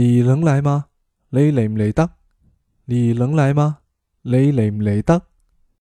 你能来吗？你嚟唔嚟得？你能来吗？你嚟唔嚟得？